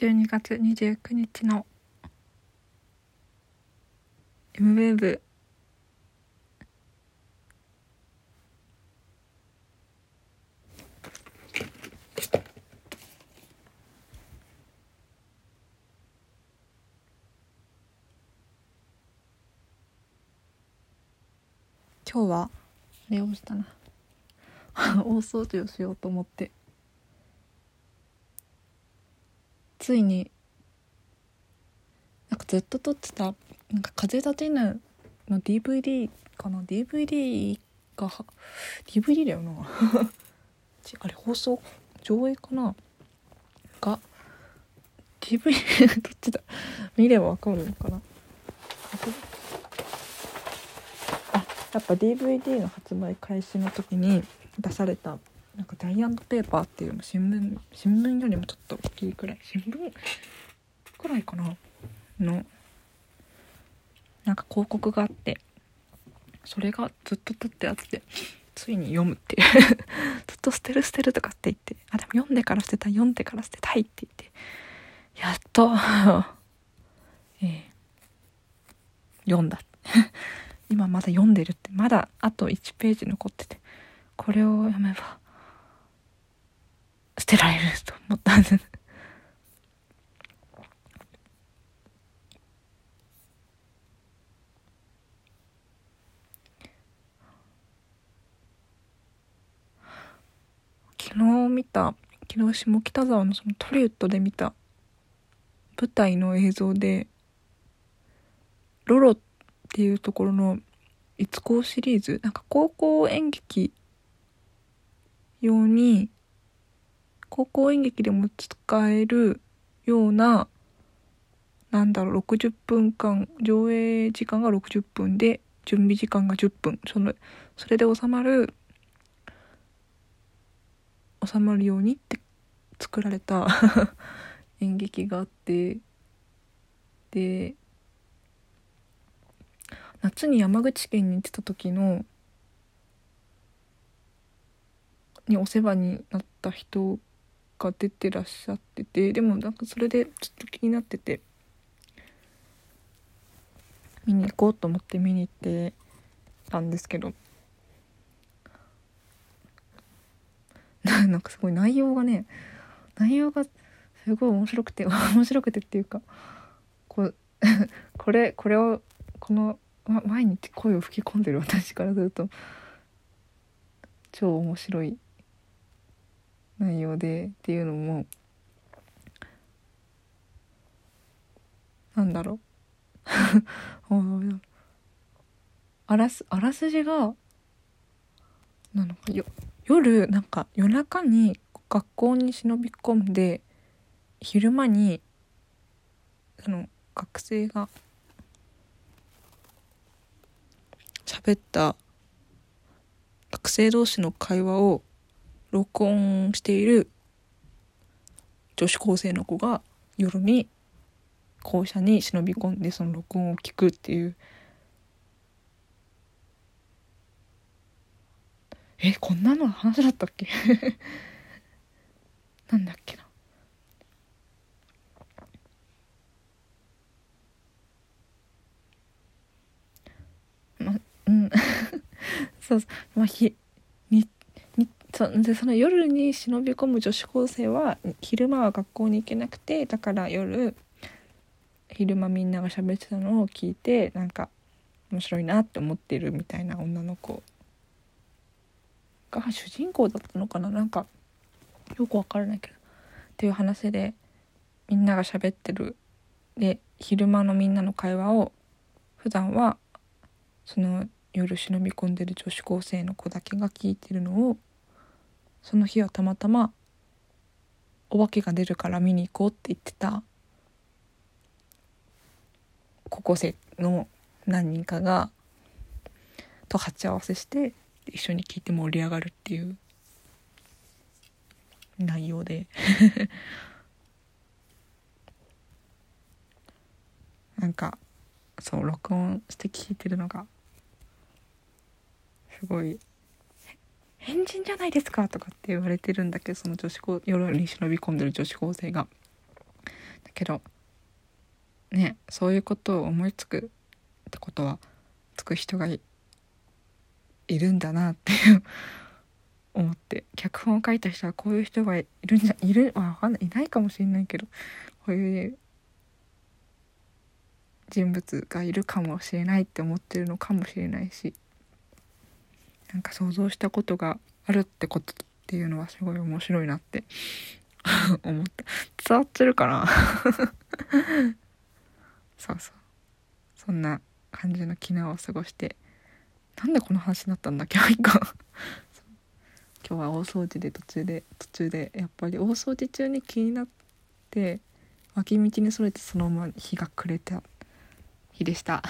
12月29日の MWAVE 今日は寝をしたな。大掃除をしようと思って。ついになんかずっと撮ってたなんか風立てぬの DVD かな？DVD が DVD だよな。あれ放送？上映かな？が DVD 撮ってた。見ればわかるのかな？あやっぱ DVD の発売開始の時に出されたなんかダイアンドペーパーっていうの新聞新聞よりもちょっと大きいくらい新聞くらいかな？のなんか広告があってそれがずっと撮ったやつでついに読むっていう。ずっと捨てる捨てるとかって言ってあでも読んでから捨てた読んでから捨てたいって言って。やっと。えー、読んだ。今まだ読んでるってまだあと1ページ残っててこれを読めばてられると思ったんです。昨日見た昨日下北沢のそのトリウッドで見た舞台の映像でロロっていうところの「いつこう」シリーズなんか高校演劇用に高校演劇でも使えるようななんだろう60分間上映時間が60分で準備時間が10分。そのそれで収まる収まるようにって作られた 演劇があってで夏に山口県に行ってた時のにお世話になった人が出てらっしゃっててでもなんかそれでちょっと気になってて見に行こうと思って見に行ってたんですけど なんかすごい内容がね内容がすごい面白くて 面白くてっていうかこう これこれをこの毎日声を吹き込んでる私からすると超面白い内容でっていうのもなんだろう。あらすあらすじがなのかよ夜なんか夜中に学校に忍び込んで昼間にその学生が喋った学生同士の会話を録音している女子高生の子が夜に校舎に忍び込んでその録音を聞くっていう。えこんなの話だったっけ？なんだっけな？まうん。そうそう。まあひそでその夜に忍び込む女子高生は昼間は学校に行けなくてだから夜昼間みんなが喋ってたのを聞いてなんか面白いなって思ってるみたいな女の子が主人公だったのかななんかよくわからないけどっていう話でみんなが喋ってるで昼間のみんなの会話を普段はその夜忍び込んでる女子高生の子だけが聞いてるのをその日はたまたまお化けが出るから見に行こうって言ってた高校生の何人かがと鉢合わせして一緒に聞いて盛り上がるっていう内容で。なんかそう録音して聞いてるのがすごい「変人じゃないですか」とかって言われてるんだけどその女子高夜に忍び込んでる女子高生が。だけどねそういうことを思いつくってことはつく人がいるんだなっていう思って脚本を書いた人はこういう人がいるんじゃいるわかんないいないかもしれないけどこういう人物がいるかもしれないって思ってるのかもしれないしなんか想像したことがあるってことっていうのはすごい面白いなって 思った。伝わってるかな？そうそう。そんな感じの昨日を過ごして。なんでこの話になったんだ今日一個今日は大掃除で途中で途中でやっぱり大掃除中に気になって脇道にそれてそのまま日が暮れた日でした。